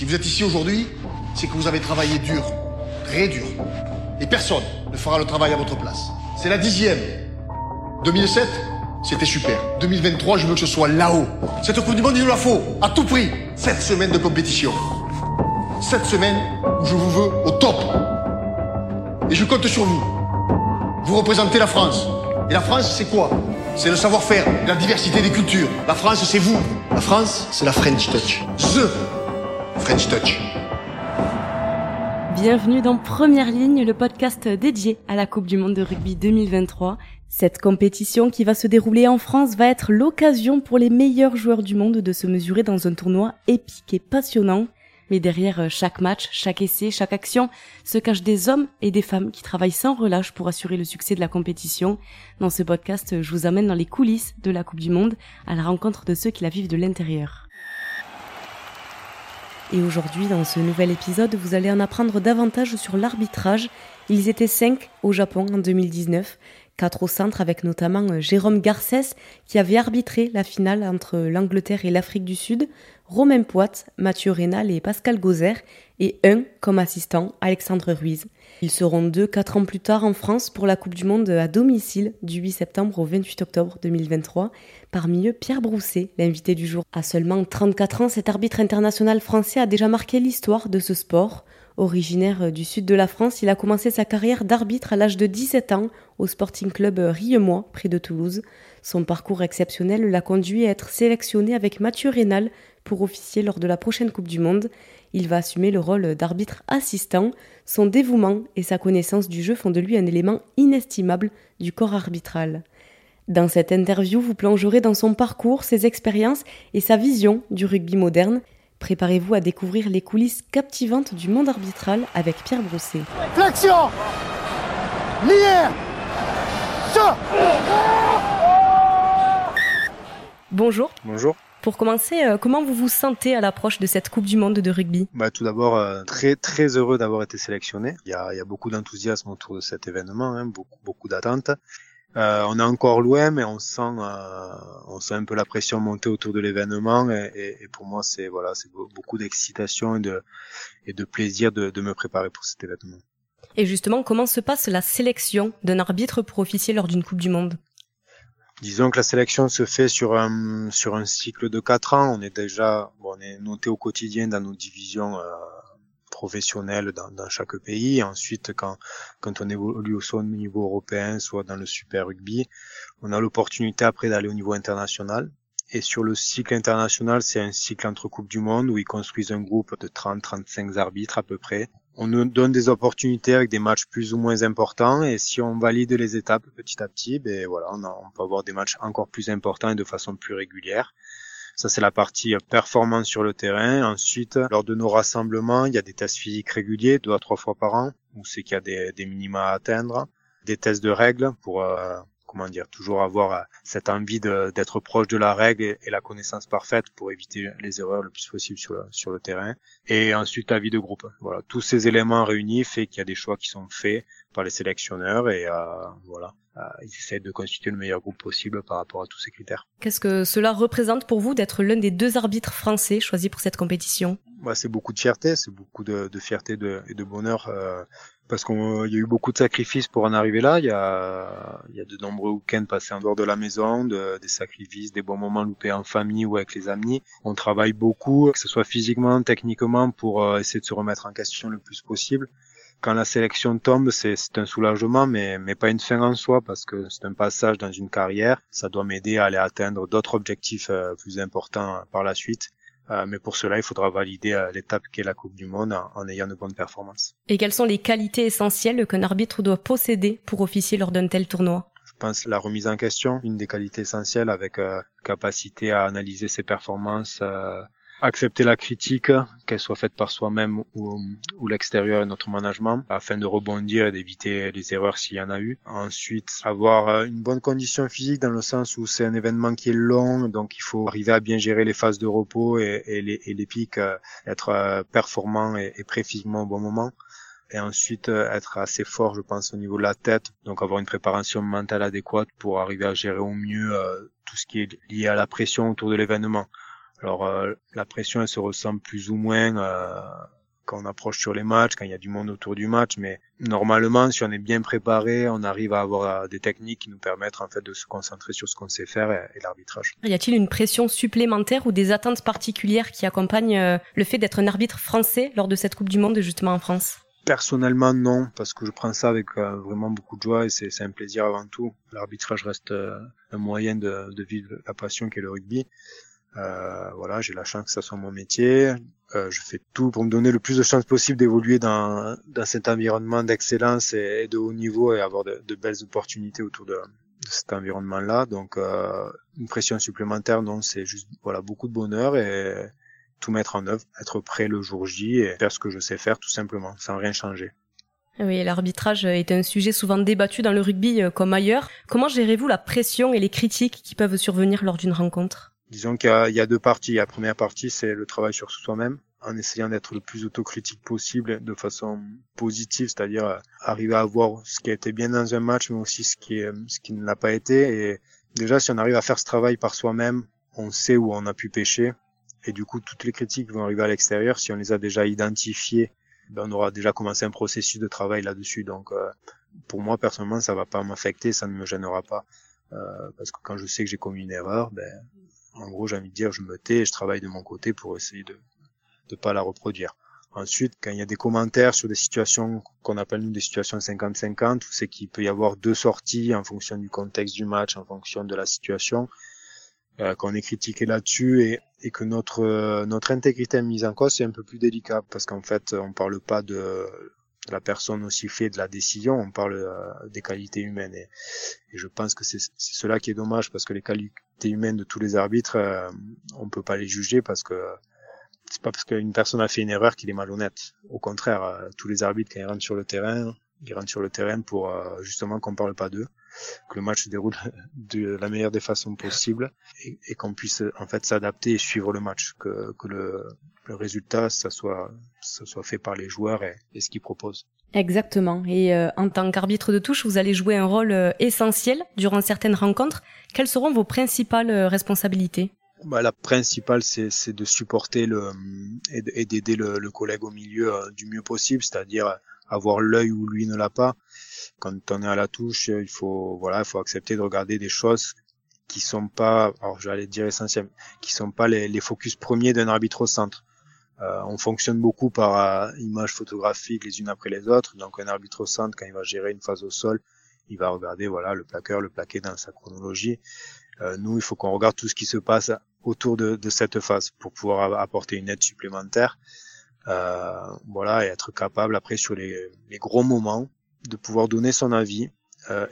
Si vous êtes ici aujourd'hui, c'est que vous avez travaillé dur, très dur. Et personne ne fera le travail à votre place. C'est la dixième. 2007, c'était super. 2023, je veux que ce soit là-haut. Cette Coupe du Monde, il nous la faut, à tout prix. Sept semaines de compétition. Sept semaines où je vous veux au top. Et je compte sur vous. Vous représentez la France. Et la France, c'est quoi? C'est le savoir-faire, la diversité des cultures. La France, c'est vous. La France, c'est la French Touch. The French Touch. Bienvenue dans Première Ligne, le podcast dédié à la Coupe du Monde de rugby 2023. Cette compétition qui va se dérouler en France va être l'occasion pour les meilleurs joueurs du monde de se mesurer dans un tournoi épique et passionnant. Mais derrière chaque match, chaque essai, chaque action, se cachent des hommes et des femmes qui travaillent sans relâche pour assurer le succès de la compétition. Dans ce podcast, je vous amène dans les coulisses de la Coupe du Monde, à la rencontre de ceux qui la vivent de l'intérieur. Et aujourd'hui, dans ce nouvel épisode, vous allez en apprendre davantage sur l'arbitrage. Ils étaient cinq au Japon en 2019, quatre au centre avec notamment euh, Jérôme Garcès qui avait arbitré la finale entre l'Angleterre et l'Afrique du Sud, Romain Poit, Mathieu Rénal et Pascal Gozer, et un comme assistant, Alexandre Ruiz. Ils seront deux quatre ans plus tard en France pour la Coupe du Monde à domicile du 8 septembre au 28 octobre 2023. Parmi eux, Pierre Brousset, l'invité du jour. À seulement 34 ans, cet arbitre international français a déjà marqué l'histoire de ce sport. Originaire du sud de la France, il a commencé sa carrière d'arbitre à l'âge de 17 ans au Sporting Club Riemois, près de Toulouse. Son parcours exceptionnel l'a conduit à être sélectionné avec Mathieu Rénal pour officier lors de la prochaine Coupe du Monde. Il va assumer le rôle d'arbitre assistant. Son dévouement et sa connaissance du jeu font de lui un élément inestimable du corps arbitral. Dans cette interview, vous plongerez dans son parcours, ses expériences et sa vision du rugby moderne. Préparez-vous à découvrir les coulisses captivantes du monde arbitral avec Pierre Brousset. Flexion Bonjour. Bonjour. Pour commencer, euh, comment vous vous sentez à l'approche de cette Coupe du Monde de rugby? Bah, Tout d'abord, euh, très très heureux d'avoir été sélectionné. Il y a, il y a beaucoup d'enthousiasme autour de cet événement, hein, beaucoup, beaucoup d'attentes. Euh, on est encore loin, mais on sent, euh, on sent un peu la pression monter autour de l'événement, et, et, et, pour moi, c'est voilà, c'est beaucoup d'excitation et de, et de plaisir de, de me préparer pour cet événement. Et justement, comment se passe la sélection d'un arbitre pour officier lors d'une Coupe du Monde? Disons que la sélection se fait sur un sur un cycle de quatre ans. On est déjà bon, on est noté au quotidien dans nos divisions euh, professionnelles dans, dans, chaque pays. Ensuite, quand quand on évolue au niveau européen, soit dans le Super Rugby, on a l'opportunité après d'aller au niveau international. Et sur le cycle international, c'est un cycle entre Coupe du Monde où ils construisent un groupe de 30-35 arbitres à peu près on nous donne des opportunités avec des matchs plus ou moins importants et si on valide les étapes petit à petit, ben voilà, on, peut avoir des matchs encore plus importants et de façon plus régulière. Ça, c'est la partie performance sur le terrain. Ensuite, lors de nos rassemblements, il y a des tests physiques réguliers, deux à trois fois par an, où c'est qu'il y a des, des minima à atteindre, des tests de règles pour euh, comment dire, toujours avoir euh, cette envie d'être proche de la règle et, la connaissance parfaite pour éviter les erreurs le plus possible sur le, sur le terrain. Et ensuite, la vie de groupe. Voilà, tous ces éléments réunis fait qu'il y a des choix qui sont faits par les sélectionneurs et euh, voilà, euh, ils essaient de constituer le meilleur groupe possible par rapport à tous ces critères. Qu'est-ce que cela représente pour vous d'être l'un des deux arbitres français choisis pour cette compétition? Bah, C'est beaucoup de fierté, c'est beaucoup de, de fierté de, et de bonheur. Euh, parce qu'il y a eu beaucoup de sacrifices pour en arriver là. Il y a, il y a de nombreux week-ends passés en dehors de la maison, de, des sacrifices, des bons moments loupés en famille ou avec les amis. On travaille beaucoup, que ce soit physiquement, techniquement, pour euh, essayer de se remettre en question le plus possible. Quand la sélection tombe, c'est un soulagement, mais, mais pas une fin en soi, parce que c'est un passage dans une carrière. Ça doit m'aider à aller atteindre d'autres objectifs euh, plus importants par la suite. Euh, mais pour cela, il faudra valider euh, l'étape qu'est la Coupe du Monde en, ayant de bonnes performances. Et quelles sont les qualités essentielles qu'un arbitre doit posséder pour officier lors d'un tel tournoi? Je pense la remise en question, une des qualités essentielles avec euh, capacité à analyser ses performances, accepter la critique, qu'elle soit faite par soi-même ou, ou l'extérieur et notre management, afin de rebondir et d'éviter les erreurs s'il y en a eu. Ensuite, avoir euh, une bonne condition physique dans le sens où c'est un événement qui est long, donc il faut arriver à bien gérer les phases de repos et, et, les, et les, pics, euh, être euh, performant et, et prêt physiquement au bon moment. Et ensuite être assez fort, je pense, au niveau de la tête, donc avoir une préparation mentale adéquate pour arriver à gérer au mieux tout ce qui est lié à la pression autour de l'événement Alors la pression elle se ressent plus ou moins quand on approche sur les matchs, quand il y a du monde autour du match, mais normalement, si on est bien préparé, on arrive à avoir des techniques qui nous permettent en fait de se concentrer sur ce qu'on sait faire et, l'arbitrage. Y a-t-il une pression supplémentaire ou des attentes particulières qui accompagnent euh, le fait d'être un arbitre français lors de cette Coupe du Monde justement en France? Personnellement, non, parce que je prends ça avec euh, vraiment beaucoup de joie et c'est un plaisir avant tout. L'arbitrage reste euh, un moyen de, de vivre la passion qu'est le rugby. Euh, voilà, j'ai la chance que ça soit mon métier. Euh, je fais tout pour me donner le plus de chances possible d'évoluer dans, dans cet environnement d'excellence et, de haut niveau et avoir de, de belles opportunités autour de, de cet environnement-là. Donc, euh, une pression supplémentaire, non, c'est juste voilà beaucoup de bonheur et tout mettre en œuvre, être prêt le jour J et faire ce que je sais faire tout simplement, sans rien changer. Oui, l'arbitrage est un sujet souvent débattu dans le rugby euh, comme ailleurs. Comment gérez-vous la pression et les critiques qui peuvent survenir lors d'une rencontre? Disons qu'il y, a deux parties. La première partie, c'est le travail sur soi-même, en essayant d'être le plus autocritique possible de façon positive, c'est-à-dire euh, arriver à voir ce qui a été bien dans un match, mais aussi ce qui, ce qui ne l'a pas été. Et déjà, si on arrive à faire ce travail par soi-même, on sait où on a pu pêcher. Et du coup, toutes les critiques vont arriver à l'extérieur. Si on les a déjà identifiées, ben on aura déjà commencé un processus de travail là-dessus. Donc, euh, pour moi, personnellement, ça va pas m'affecter, ça ne me gênera pas. Euh, parce que quand je sais que j'ai commis une erreur, ben, en gros, j'ai envie de dire, je me tais et je travaille de mon côté pour essayer de ne pas la reproduire. Ensuite, quand il y a des commentaires sur des situations qu'on appelle nous des situations 50-50, c'est qu'il peut y avoir deux sorties en fonction du contexte du match, en fonction de la situation, euh, qu'on est critiqué là-dessus et, et, que notre euh, notre intégrité est mise en cause, c'est un peu plus délicat parce qu'en fait, on parle pas de la personne aussi fait de la décision, on parle euh, des qualités humaines. Et, je pense que c'est cela qui est dommage, parce que les qualités humaines de tous les arbitres, euh, on peut pas les juger parce que c'est pas parce qu'une personne a fait une erreur qu'il est malhonnête. Au contraire, euh, tous les arbitres, quand ils rentrent sur le terrain, ils rentrent sur le terrain pour justement qu'on parle pas d'eux, que le match se déroule de la meilleure des façons possibles et, qu'on puisse en fait s'adapter et suivre le match, que, que le, le résultat, ça soit, ça soit fait par les joueurs et, et ce qu'ils proposent. Exactement. Et euh, en tant qu'arbitre de touche, vous allez jouer un rôle euh, essentiel durant certaines rencontres. Quelles seront vos principales euh, responsabilités? Bah, La principale, c'est de supporter le, et d'aider le, le, collègue au milieu du mieux possible, c'est-à-dire avoir l'œil où lui ne l'a pas. Quand on est à la touche, il faut voilà, il faut accepter de regarder des choses qui sont pas, alors j'allais dire essentielles, qui sont pas les, les focus premiers d'un arbitre au centre. Euh, on fonctionne beaucoup par euh, images photographiques les unes après les autres. Donc un arbitre au centre, quand il va gérer une phase au sol, il va regarder voilà le plaqueur, le plaqué dans sa chronologie. Euh, nous, il faut qu'on regarde tout ce qui se passe autour de, cette phase pour pouvoir apporter une aide supplémentaire. Voilà, et être capable après sur les, les, gros moments de pouvoir donner son avis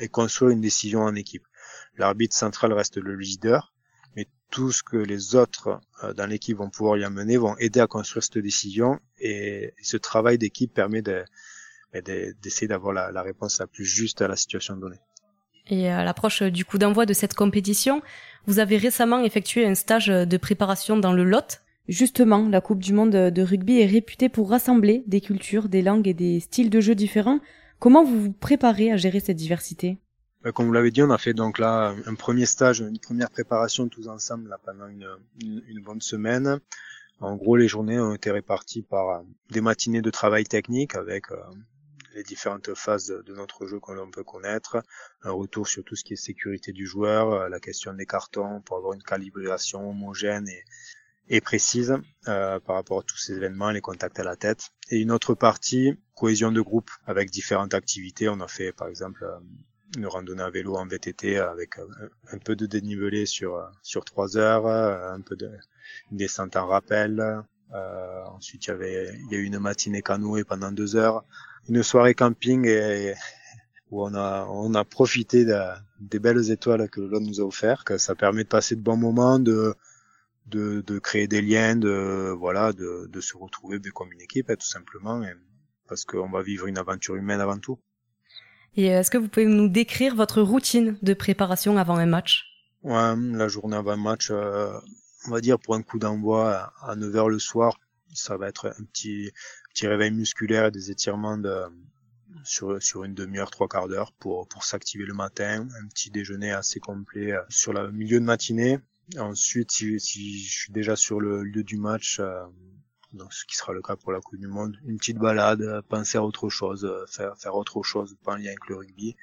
et construire une décision en équipe. L'arbitre central reste le leader, tout ce que les autres euh, dans l'équipe vont pouvoir y amener vont aider à construire cette décision et, ce travail d'équipe permet de, ben, d'essayer d'avoir la, la, réponse la plus juste à la situation donnée. Et à l'approche du coup d'envoi de cette compétition, vous avez récemment effectué un stage de préparation dans le Lot. Justement, la Coupe du Monde de rugby est réputée pour rassembler des cultures, des langues et des styles de jeu différents. Comment vous vous préparez à gérer cette diversité? Bah, comme vous l'avez dit, on a fait donc là un premier stage, une première préparation tous ensemble là, pendant une, une, bonne semaine. En gros, les journées ont été réparties par euh, des matinées de travail technique avec euh, les différentes phases de, notre jeu que l'on peut connaître, un retour sur tout ce qui est sécurité du joueur, euh, la question des cartons pour avoir une calibration homogène et, et précise euh, par rapport à tous ces événements, les contacts à la tête. Et une autre partie, cohésion de groupe avec différentes activités. On a fait par exemple une randonnée à vélo en VTT avec un, peu de dénivelé sur sur trois heures, un peu de descente en rappel. Euh, ensuite, il y avait il y a eu une matinée canoë pendant deux heures, une soirée camping et, où on a on a profité de, des belles étoiles que l'on nous a offert. Que ça permet de passer de bons moments, de de, de créer des liens, de voilà, de, de se retrouver comme une équipe, tout simplement, parce qu'on va vivre une aventure humaine avant tout. Et est-ce que vous pouvez nous décrire votre routine de préparation avant un match? Ouais, la journée avant un match, euh, on va dire pour un coup d'envoi à 9h le soir, ça va être un petit petit réveil musculaire et des étirements de sur, sur une demi-heure, trois quarts d'heure pour, pour s'activer le matin, un petit déjeuner assez complet euh, sur le milieu de matinée, Ensuite, si, si, je suis déjà sur le lieu du match, euh, donc ce qui sera le cas pour la Coupe du Monde, une petite balade, penser à autre chose, faire, faire autre chose, pas en lien avec le rugby.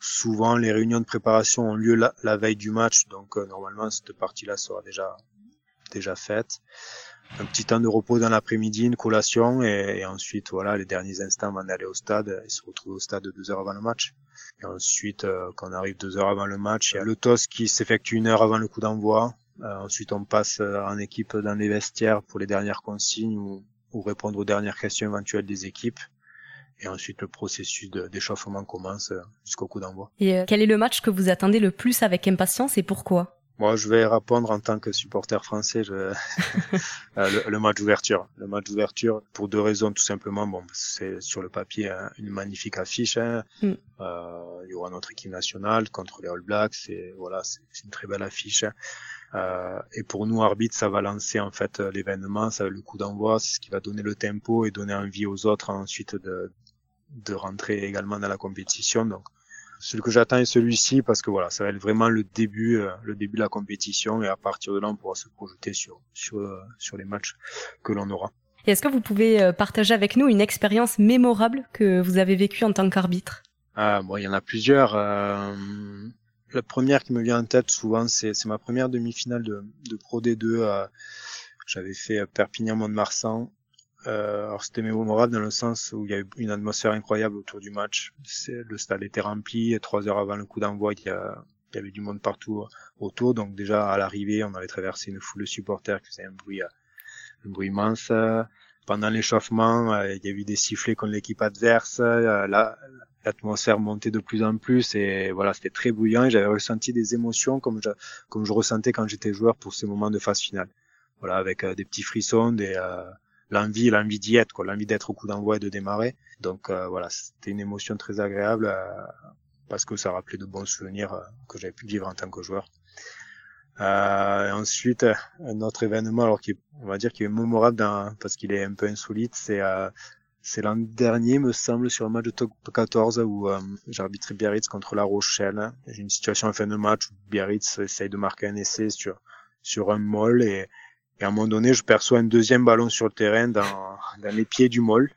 Souvent, les réunions de préparation ont lieu la, la veille du match, donc normalement cette partie-là sera déjà déjà faite un petit temps de repos dans l'après-midi, une collation et, et, ensuite voilà les derniers instants avant d'aller au stade et se retrouver au stade deux heures avant le match. Et ensuite euh, quand on arrive deux heures avant le match, il y a le TOS qui s'effectue une heure avant le coup d'envoi. Euh, ensuite on passe euh, en équipe dans les vestiaires pour les dernières consignes ou, ou répondre aux dernières questions éventuelles des équipes. Et ensuite le processus d'échauffement commence euh, jusqu'au coup d'envoi. Et euh, quel est le match que vous attendez le plus avec impatience et pourquoi? Moi, je vais répondre en tant que supporter français je... le, le, match d'ouverture. Le match d'ouverture pour deux raisons tout simplement. Bon, c'est sur le papier hein, une magnifique affiche. Hein. Mm. Euh, il y aura notre équipe nationale contre les All Blacks. C'est voilà, c'est une très belle affiche. Hein. Euh, et pour nous arbitres, ça va lancer en fait l'événement, ça le coup d'envoi, c'est ce qui va donner le tempo et donner envie aux autres ensuite de de rentrer également dans la compétition. Donc celui que j'attends est celui-ci parce que voilà, ça va être vraiment le début, euh, le début de la compétition et à partir de là, on pourra se projeter sur sur euh, sur les matchs que l'on aura. Et est-ce que vous pouvez euh, partager avec nous une expérience mémorable que vous avez vécue en tant qu'arbitre? Ah bon, il y en a plusieurs. La première qui me vient en tête souvent, c'est c'est ma première demi-finale de de Pro D2. J'avais fait Perpignan-Mont-de-Marsan euh, alors c'était mémorable dans le sens où il y a eu une atmosphère incroyable autour du match. Le stade était rempli, trois heures avant le coup d'envoi, il, y avait du monde partout autour. Donc déjà à l'arrivée, on avait traversé une foule de supporters qui faisait un bruit, un bruit immense. Pendant l'échauffement, euh, il y a eu des sifflets contre l'équipe adverse. Euh, l'atmosphère montait de plus en plus et voilà, c'était très bouillant. J'avais ressenti des émotions comme je, comme je ressentais quand j'étais joueur pour ces moments de phase finale. Voilà, avec des petits frissons, des l'envie, l'envie d'y être, quoi, l'envie d'être au coup d'envoi et de démarrer. Donc euh, voilà, c'était une émotion très agréable euh, parce que ça rappelait de bons souvenirs euh, que j'avais pu vivre en tant que joueur. Euh, ensuite, un autre événement, alors qui on va dire qui est mémorable dans, parce qu'il est un peu insolite, c'est c'est l'an dernier, me semble, sur un match de top 14 où euh, j'ai arbitré Biarritz contre La Rochelle. J'ai une situation en fin de match où Biarritz essaye de marquer un essai sur sur un moll et et à un moment donné, je perçois un deuxième ballon sur le terrain dans, dans les pieds du moll.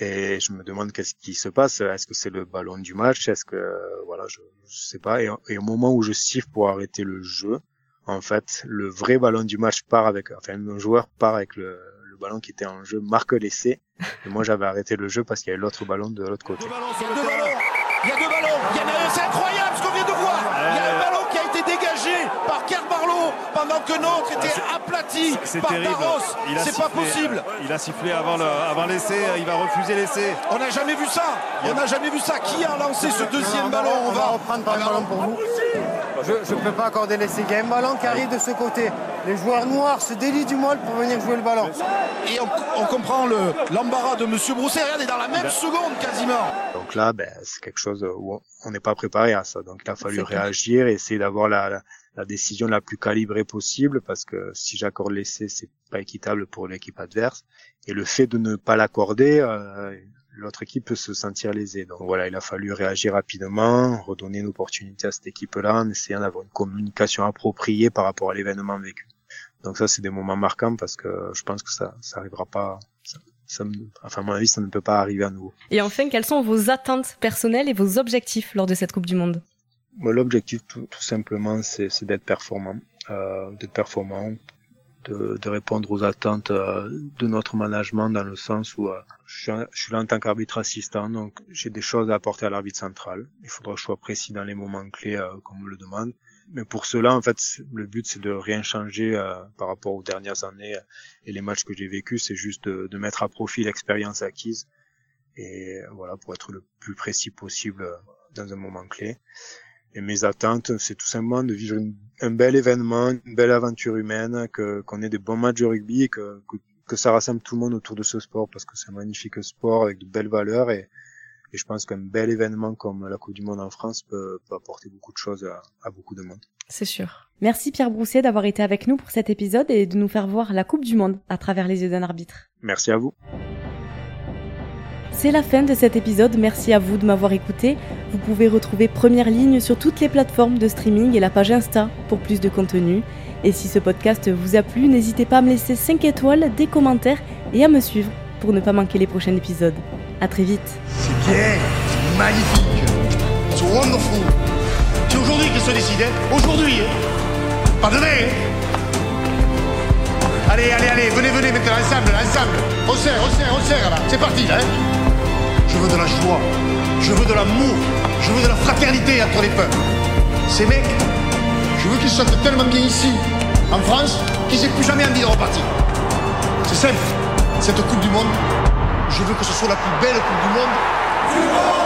Et je me demande qu'est-ce qui se passe. Est-ce que c'est le ballon du match? Est-ce que voilà, je, je sais pas. Et, au moment où je siffle pour arrêter le jeu, en fait, le vrai ballon du match part avec, enfin, un joueur part avec le, le ballon qui était en jeu, marque l'essai. Et moi, j'avais arrêté le jeu parce qu'il y avait l'autre ballon de l'autre côté. Il y a deux ballons. Il y y a c'est incroyable ce qu'on de voir. Un pendant que l'autre était aplati par a C'est pas possible. Il a sifflé avant le- avant l'essai, il va refuser l'essai. On n'a jamais vu ça. On n'a jamais vu ça. Qui a lancé ce deuxième ballon On va reprendre par ballon pour vous. Je ne peux pas accorder l'essai. Il y a un ballon qui arrive de ce côté. Les joueurs noirs se délient du molle pour venir jouer le ballon. Et on, on comprend le- l'embarras de Monsieur Brousset. Regardez, dans la même seconde quasiment. Donc là, ben, c'est quelque chose où on n'est pas préparé à ça. Donc il a fallu réagir et essayer d'avoir la, la, la décision la plus calibrée possible parce que si j'accorde l'essai, c'est pas équitable pour l'équipe adverse. Et le fait de ne pas l'accorder, euh, l'autre équipe peut se sentir lésée. Donc voilà, il a fallu réagir rapidement, redonner une opportunité à cette équipe-là en essayant d'avoir une communication appropriée par rapport à l'événement vécu. Donc ça, c'est des moments marquants parce que je pense que ça, ça arrivera pas. Ça, enfin, à mon avis, ça ne peut pas arriver à nouveau. Et enfin, quelles sont vos attentes personnelles et vos objectifs lors de cette Coupe du Monde? Moi, L'objectif, tout, tout simplement, c'est c'est d'être performant, euh, d'être performant, de, de répondre aux attentes euh, de notre management dans le sens où euh, je, suis, là en tant qu'arbitre assistant, donc j'ai des choses à apporter à l'arbitre central. Il faudra que je sois précis dans les moments clés euh, comme on me le demande. Mais pour cela, en fait, le but, c'est de rien changer euh, par rapport aux dernières années euh, et les matchs que j'ai vécus. C'est juste de, de mettre à profit l'expérience acquise et euh, voilà pour être le plus précis possible euh, dans un moment clé. Et mes attentes, c'est tout simplement de vivre une- un bel événement, une belle aventure humaine, que qu'on ait des bons matchs de rugby et que, que que ça rassemble tout le monde autour de ce sport parce que c'est un magnifique sport avec de belles valeurs et, et je pense qu'un bel événement comme la Coupe du Monde en France peut, peut apporter beaucoup de choses à, à beaucoup de monde. C'est sûr. Merci Pierre Brousset d'avoir été avec nous pour cet épisode et de nous faire voir la Coupe du Monde à travers les yeux d'un arbitre. Merci à vous. C'est la fin de cet épisode, merci à vous de m'avoir écouté. Vous pouvez retrouver Première Ligne sur toutes les plateformes de streaming et la page Insta pour plus de contenu. Et si ce podcast vous a plu, n'hésitez pas à me laisser 5 étoiles, des commentaires et à me suivre pour ne pas manquer les prochains épisodes. A très vite. C'est bien, c'est magnifique, c'est wonderful. C'est aujourd'hui que se décide, aujourd'hui, hein. Hein allez, allez, allez, venez, venez maintenant, ensemble, ensemble. On serre, on serre, on serre là, c'est parti là. Hein je veux de la joie, je veux de l'amour, je veux de la fraternité entre les peuples. Ces mecs, je veux qu'ils se sentent tellement bien ici, en France, qu'ils n'aient plus jamais envie de repartir. C'est simple, cette Coupe du Monde, je veux que ce soit la plus belle Coupe du Monde.